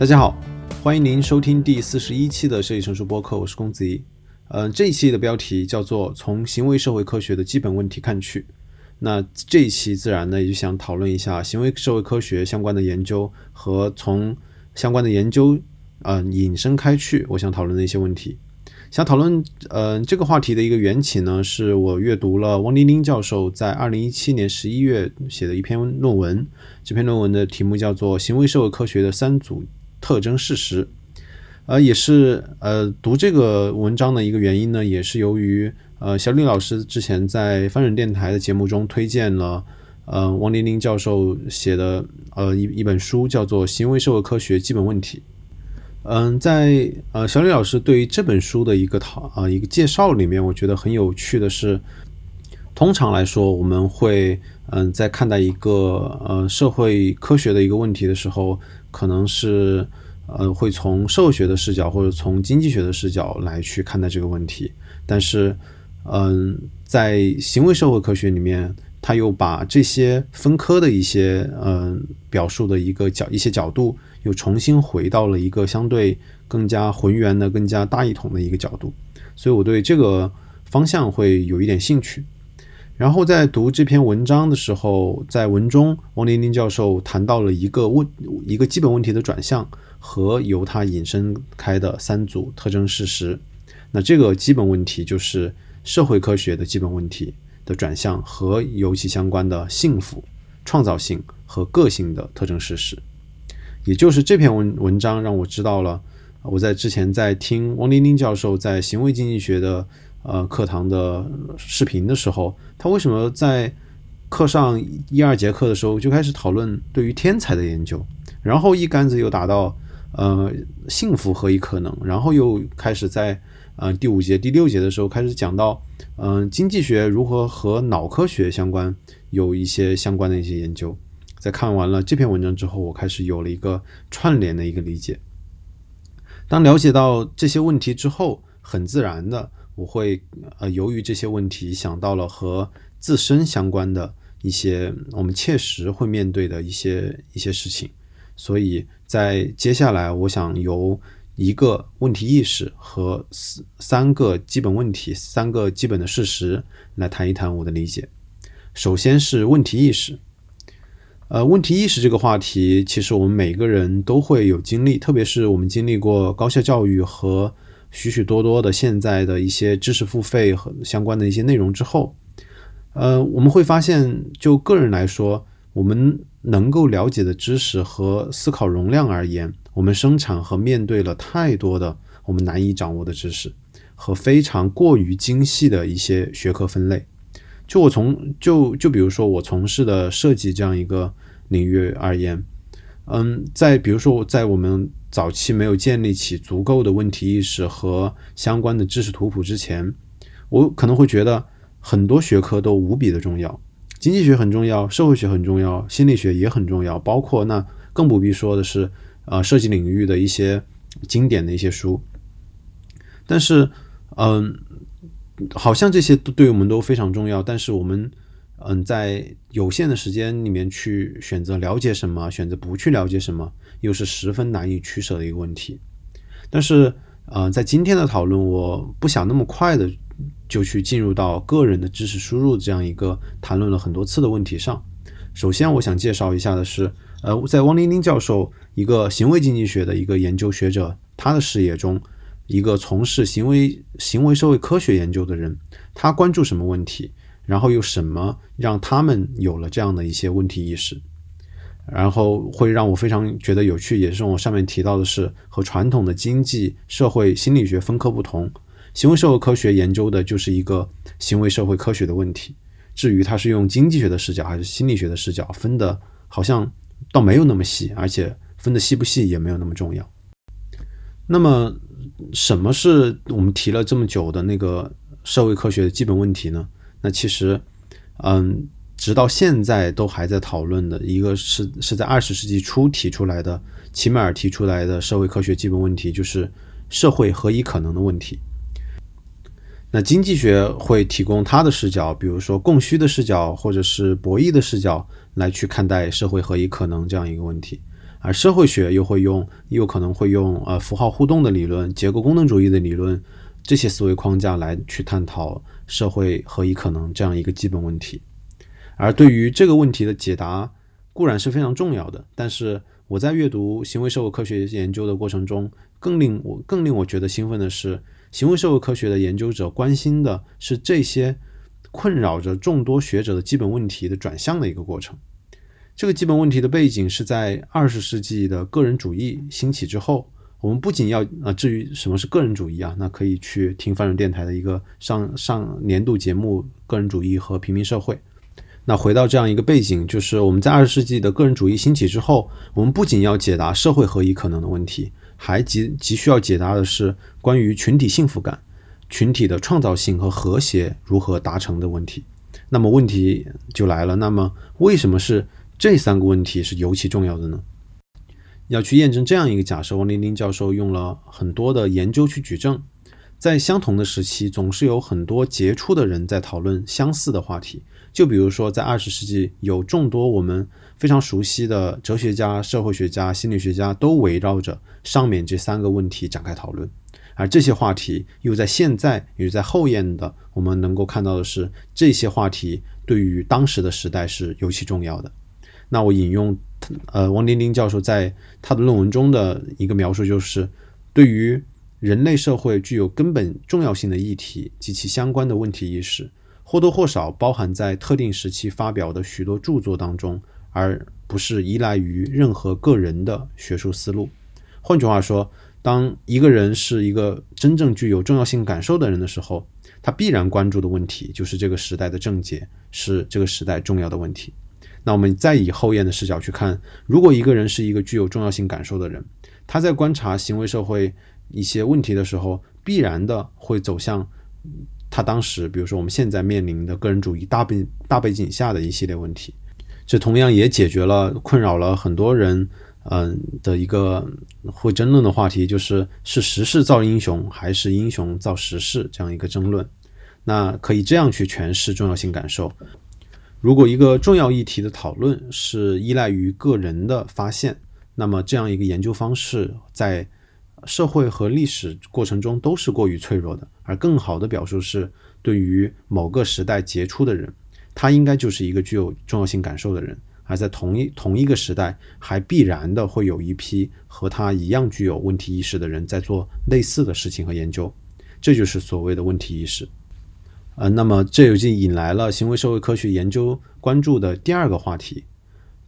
大家好，欢迎您收听第四十一期的设计成熟播客，我是公子怡。嗯，这一期的标题叫做“从行为社会科学的基本问题看去”。那这一期自然呢，也就想讨论一下行为社会科学相关的研究和从相关的研究，呃，引申开去，我想讨论的一些问题。想讨论，呃，这个话题的一个缘起呢，是我阅读了汪丁丁教授在二零一七年十一月写的一篇论文。这篇论文的题目叫做《行为社会科学的三组特征事实》。呃，也是呃，读这个文章的一个原因呢，也是由于呃，小李老师之前在翻转电台的节目中推荐了呃，汪丁丁教授写的呃一一本书，叫做《行为社会科学基本问题》。嗯，在呃小李老师对于这本书的一个讨啊一个介绍里面，我觉得很有趣的是，通常来说，我们会嗯在看待一个呃社会科学的一个问题的时候，可能是呃会从社会学的视角或者从经济学的视角来去看待这个问题，但是嗯在行为社会科学里面。他又把这些分科的一些嗯表述的一个角一些角度，又重新回到了一个相对更加浑圆的、更加大一统的一个角度，所以我对这个方向会有一点兴趣。然后在读这篇文章的时候，在文中，王林林教授谈到了一个问一个基本问题的转向和由它引申开的三组特征事实。那这个基本问题就是社会科学的基本问题。的转向和尤其相关的幸福、创造性和个性的特征事实，也就是这篇文文章让我知道了，我在之前在听汪丁丁教授在行为经济学的呃课堂的视频的时候，他为什么在课上一二节课的时候就开始讨论对于天才的研究，然后一竿子又打到呃幸福何以可能，然后又开始在呃第五节、第六节的时候开始讲到。嗯，经济学如何和脑科学相关？有一些相关的一些研究。在看完了这篇文章之后，我开始有了一个串联的一个理解。当了解到这些问题之后，很自然的，我会呃，由于这些问题想到了和自身相关的一些我们切实会面对的一些一些事情。所以在接下来，我想由。一个问题意识和三三个基本问题，三个基本的事实来谈一谈我的理解。首先是问题意识，呃，问题意识这个话题，其实我们每个人都会有经历，特别是我们经历过高校教育和许许多多的现在的一些知识付费和相关的一些内容之后，呃，我们会发现，就个人来说，我们能够了解的知识和思考容量而言。我们生产和面对了太多的我们难以掌握的知识和非常过于精细的一些学科分类。就我从就就比如说我从事的设计这样一个领域而言，嗯，在比如说我在我们早期没有建立起足够的问题意识和相关的知识图谱之前，我可能会觉得很多学科都无比的重要，经济学很重要，社会学很重要，心理学也很重要，包括那更不必说的是。啊，设计领域的一些经典的一些书，但是，嗯，好像这些都对我们都非常重要。但是我们，嗯，在有限的时间里面去选择了解什么，选择不去了解什么，又是十分难以取舍的一个问题。但是，呃，在今天的讨论，我不想那么快的就去进入到个人的知识输入这样一个谈论了很多次的问题上。首先，我想介绍一下的是，呃，在汪丁丁教授。一个行为经济学的一个研究学者，他的视野中，一个从事行为行为社会科学研究的人，他关注什么问题？然后又什么让他们有了这样的一些问题意识？然后会让我非常觉得有趣，也是我上面提到的是和传统的经济社会心理学分科不同，行为社会科学研究的就是一个行为社会科学的问题。至于它是用经济学的视角还是心理学的视角分的，好像倒没有那么细，而且。分的细不细也没有那么重要。那么，什么是我们提了这么久的那个社会科学的基本问题呢？那其实，嗯，直到现在都还在讨论的一个是是在二十世纪初提出来的，齐美尔提出来的社会科学基本问题，就是社会何以可能的问题。那经济学会提供它的视角，比如说供需的视角，或者是博弈的视角，来去看待社会何以可能这样一个问题。而社会学又会用，又可能会用呃符号互动的理论、结构功能主义的理论这些思维框架来去探讨社会何以可能这样一个基本问题。而对于这个问题的解答固然是非常重要的，但是我在阅读行为社会科学研究的过程中，更令我更令我觉得兴奋的是，行为社会科学的研究者关心的是这些困扰着众多学者的基本问题的转向的一个过程。这个基本问题的背景是在二十世纪的个人主义兴起之后，我们不仅要啊，至于什么是个人主义啊，那可以去听翻转电台的一个上上年度节目《个人主义和平民社会》。那回到这样一个背景，就是我们在二十世纪的个人主义兴起之后，我们不仅要解答社会何以可能的问题，还急急需要解答的是关于群体幸福感、群体的创造性和和谐如何达成的问题。那么问题就来了，那么为什么是？这三个问题是尤其重要的呢。要去验证这样一个假设，王林林教授用了很多的研究去举证，在相同的时期，总是有很多杰出的人在讨论相似的话题。就比如说，在二十世纪，有众多我们非常熟悉的哲学家、社会学家、心理学家都围绕着上面这三个问题展开讨论。而这些话题又在现在，与在后验的，我们能够看到的是，这些话题对于当时的时代是尤其重要的。那我引用，呃，王丁丁教授在他的论文中的一个描述，就是对于人类社会具有根本重要性的议题及其相关的问题意识，或多或少包含在特定时期发表的许多著作当中，而不是依赖于任何个人的学术思路。换句话说，当一个人是一个真正具有重要性感受的人的时候，他必然关注的问题就是这个时代的症结，是这个时代重要的问题。那我们再以后验的视角去看，如果一个人是一个具有重要性感受的人，他在观察行为社会一些问题的时候，必然的会走向他当时，比如说我们现在面临的个人主义大背大背景下的一系列问题。这同样也解决了困扰了很多人嗯的一个会争论的话题，就是是时势造英雄还是英雄造时势这样一个争论。那可以这样去诠释重要性感受。如果一个重要议题的讨论是依赖于个人的发现，那么这样一个研究方式在社会和历史过程中都是过于脆弱的。而更好的表述是，对于某个时代杰出的人，他应该就是一个具有重要性感受的人。而在同一同一个时代，还必然的会有一批和他一样具有问题意识的人在做类似的事情和研究。这就是所谓的问题意识。呃，那么这就引来了行为社会科学研究关注的第二个话题：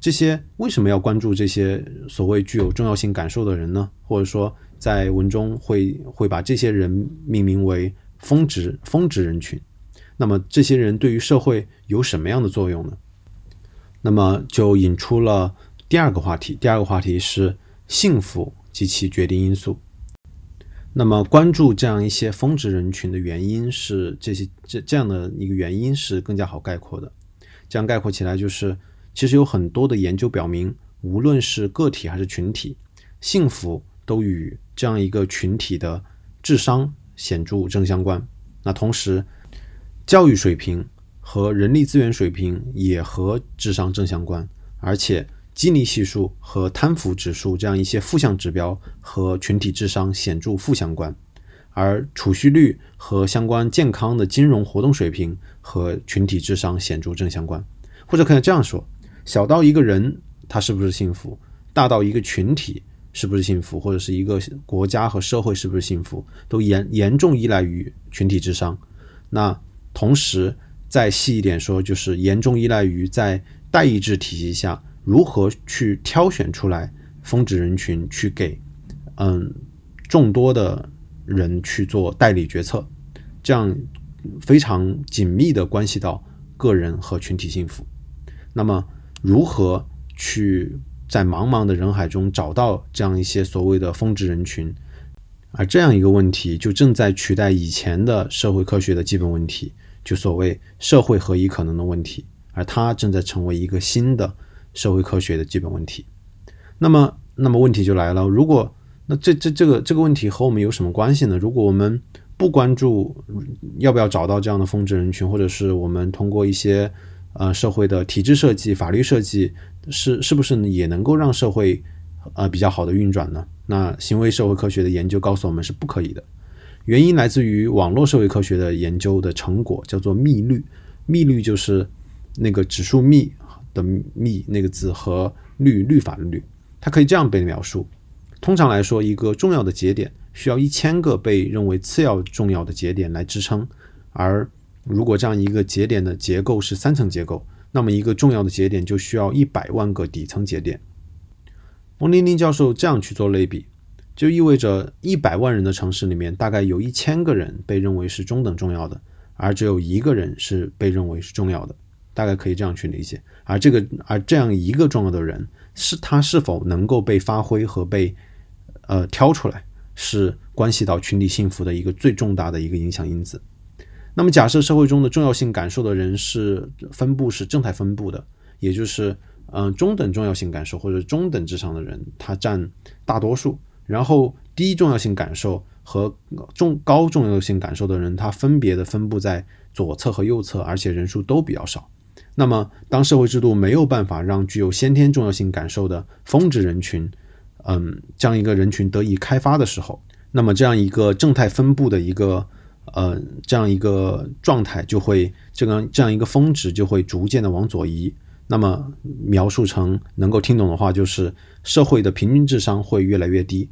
这些为什么要关注这些所谓具有重要性感受的人呢？或者说，在文中会会把这些人命名为“峰值峰值人群”。那么这些人对于社会有什么样的作用呢？那么就引出了第二个话题。第二个话题是幸福及其决定因素。那么，关注这样一些峰值人群的原因是这些这这样的一个原因是更加好概括的。这样概括起来就是，其实有很多的研究表明，无论是个体还是群体，幸福都与这样一个群体的智商显著正相关。那同时，教育水平和人力资源水平也和智商正相关，而且。基尼系数和贪腐指数这样一些负向指标和群体智商显著负相关，而储蓄率和相关健康的金融活动水平和群体智商显著正相关。或者可以这样说：小到一个人他是不是幸福，大到一个群体是不是幸福，或者是一个国家和社会是不是幸福，都严严重依赖于群体智商。那同时再细一点说，就是严重依赖于在代议制体系下。如何去挑选出来峰值人群，去给嗯众多的人去做代理决策，这样非常紧密的关系到个人和群体幸福。那么，如何去在茫茫的人海中找到这样一些所谓的峰值人群？而这样一个问题，就正在取代以前的社会科学的基本问题，就所谓社会何以可能的问题，而它正在成为一个新的。社会科学的基本问题，那么，那么问题就来了。如果那这这这个这个问题和我们有什么关系呢？如果我们不关注要不要找到这样的峰值人群，或者是我们通过一些呃社会的体制设计、法律设计，是是不是也能够让社会呃比较好的运转呢？那行为社会科学的研究告诉我们是不可以的。原因来自于网络社会科学的研究的成果，叫做幂律。幂律就是那个指数幂的幂那个字和律律法的律，它可以这样被描述：通常来说，一个重要的节点需要一千个被认为次要重要的节点来支撑，而如果这样一个节点的结构是三层结构，那么一个重要的节点就需要一百万个底层节点。翁丁丁教授这样去做类比。就意味着一百万人的城市里面，大概有一千个人被认为是中等重要的，而只有一个人是被认为是重要的，大概可以这样去理解。而这个，而这样一个重要的人，是他是否能够被发挥和被呃挑出来，是关系到群体幸福的一个最重大的一个影响因子。那么，假设社会中的重要性感受的人是分布是正态分布的，也就是嗯中等重要性感受或者中等智商的人，他占大多数。然后低重要性感受和重高重要性感受的人，他分别的分布在左侧和右侧，而且人数都比较少。那么，当社会制度没有办法让具有先天重要性感受的峰值人群，嗯，这样一个人群得以开发的时候，那么这样一个正态分布的一个呃这样一个状态就会这个这样一个峰值就会逐渐的往左移。那么描述成能够听懂的话，就是社会的平均智商会越来越低。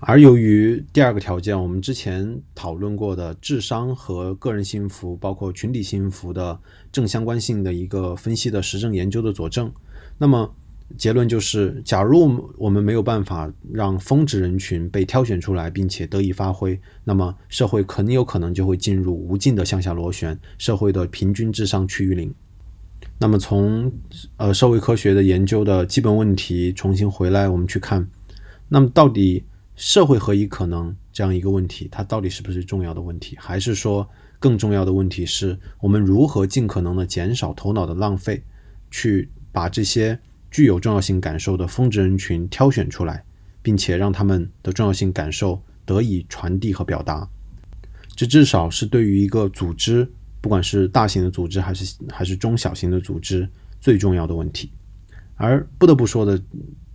而由于第二个条件，我们之前讨论过的智商和个人幸福，包括群体幸福的正相关性的一个分析的实证研究的佐证，那么结论就是，假如我们没有办法让峰值人群被挑选出来并且得以发挥，那么社会很有可能就会进入无尽的向下螺旋，社会的平均智商趋于零。那么从呃社会科学的研究的基本问题重新回来，我们去看，那么到底。社会何以可能这样一个问题，它到底是不是重要的问题？还是说更重要的问题是我们如何尽可能的减少头脑的浪费，去把这些具有重要性感受的峰值人群挑选出来，并且让他们的重要性感受得以传递和表达？这至少是对于一个组织，不管是大型的组织还是还是中小型的组织，最重要的问题。而不得不说的。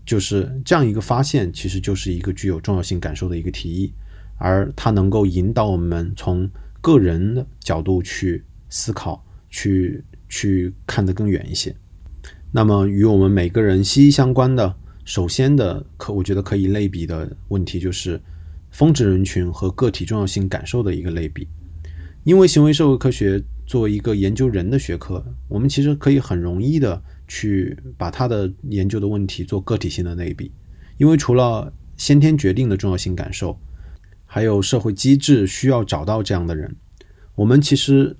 就是这样一个发现，其实就是一个具有重要性感受的一个提议，而它能够引导我们从个人的角度去思考，去去看得更远一些。那么与我们每个人息息相关的，首先的可我觉得可以类比的问题，就是峰值人群和个体重要性感受的一个类比。因为行为社会科学作为一个研究人的学科，我们其实可以很容易的。去把他的研究的问题做个体性的类比，因为除了先天决定的重要性感受，还有社会机制需要找到这样的人。我们其实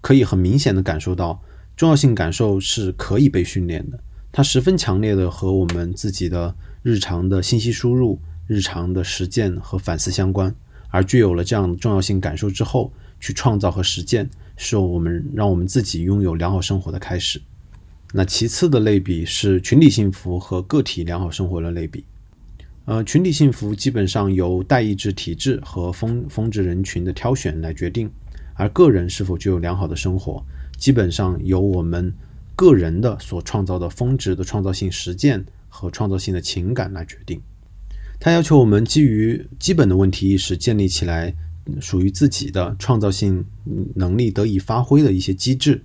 可以很明显的感受到，重要性感受是可以被训练的，它十分强烈的和我们自己的日常的信息输入、日常的实践和反思相关。而具有了这样重要性感受之后，去创造和实践，是我们让我们自己拥有良好生活的开始。那其次的类比是群体幸福和个体良好生活的类比。呃，群体幸福基本上由代议制体制和峰峰值人群的挑选来决定，而个人是否具有良好的生活，基本上由我们个人的所创造的峰值的创造性实践和创造性的情感来决定。它要求我们基于基本的问题意识建立起来属于自己的创造性能力得以发挥的一些机制、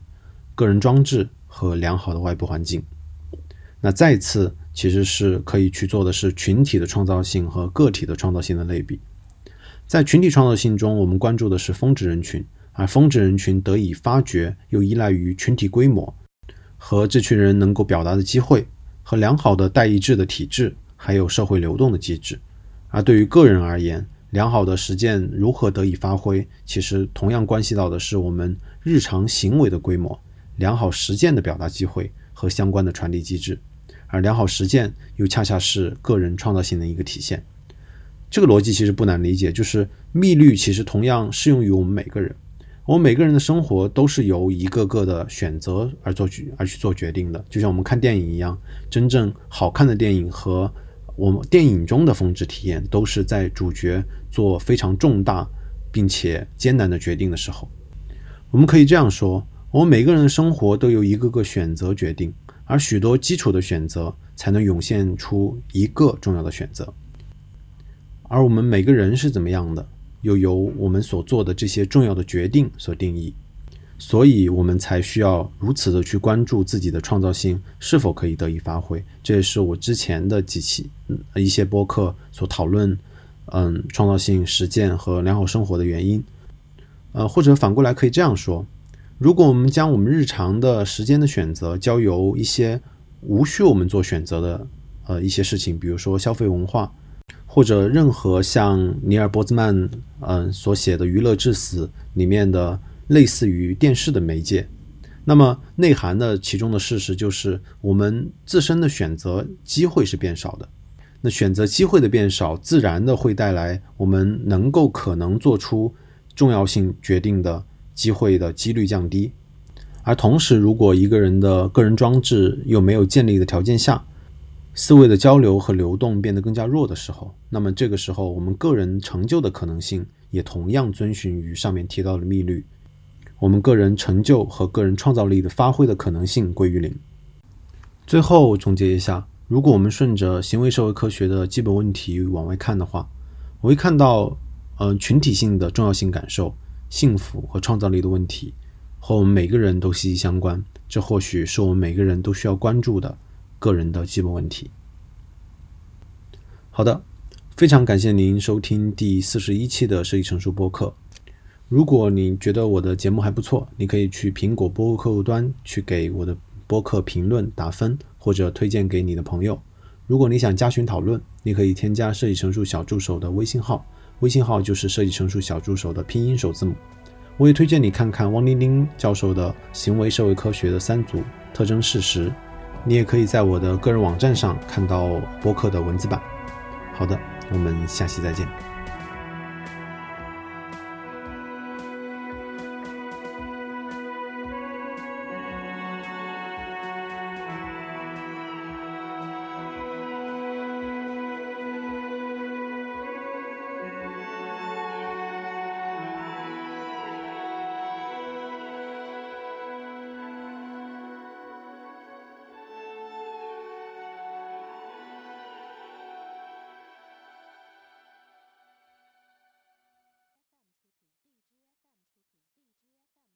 个人装置。和良好的外部环境。那再次，其实是可以去做的是群体的创造性和个体的创造性的类比。在群体创造性中，我们关注的是峰值人群，而峰值人群得以发掘又依赖于群体规模和这群人能够表达的机会和良好的代议制的体制，还有社会流动的机制。而对于个人而言，良好的实践如何得以发挥，其实同样关系到的是我们日常行为的规模。良好实践的表达机会和相关的传递机制，而良好实践又恰恰是个人创造性的一个体现。这个逻辑其实不难理解，就是密律其实同样适用于我们每个人。我们每个人的生活都是由一个个的选择而做决而去做决定的，就像我们看电影一样，真正好看的电影和我们电影中的峰值体验，都是在主角做非常重大并且艰难的决定的时候。我们可以这样说。我们每个人的生活都由一个个选择决定，而许多基础的选择才能涌现出一个重要的选择。而我们每个人是怎么样的，又由我们所做的这些重要的决定所定义。所以，我们才需要如此的去关注自己的创造性是否可以得以发挥。这也是我之前的几期一些播客所讨论，嗯，创造性实践和良好生活的原因。呃，或者反过来可以这样说：如果我们将我们日常的时间的选择交由一些无需我们做选择的呃一些事情，比如说消费文化，或者任何像尼尔波兹曼嗯所写的《娱乐至死》里面的。类似于电视的媒介，那么内涵的其中的事实就是，我们自身的选择机会是变少的。那选择机会的变少，自然的会带来我们能够可能做出重要性决定的机会的几率降低。而同时，如果一个人的个人装置又没有建立的条件下，思维的交流和流动变得更加弱的时候，那么这个时候我们个人成就的可能性也同样遵循于上面提到的密律。我们个人成就和个人创造力的发挥的可能性归于零。最后总结一下，如果我们顺着行为社会科学的基本问题往外看的话，我会看到，呃，群体性的重要性感受、幸福和创造力的问题，和我们每个人都息息相关。这或许是我们每个人都需要关注的个人的基本问题。好的，非常感谢您收听第四十一期的设计成熟播客。如果你觉得我的节目还不错，你可以去苹果播客客户端去给我的播客评论打分，或者推荐给你的朋友。如果你想加群讨论，你可以添加设计成熟小助手的微信号，微信号就是设计成熟小助手的拼音首字母。我也推荐你看看汪丁丁教授的行为社会科学的三组特征事实。你也可以在我的个人网站上看到播客的文字版。好的，我们下期再见。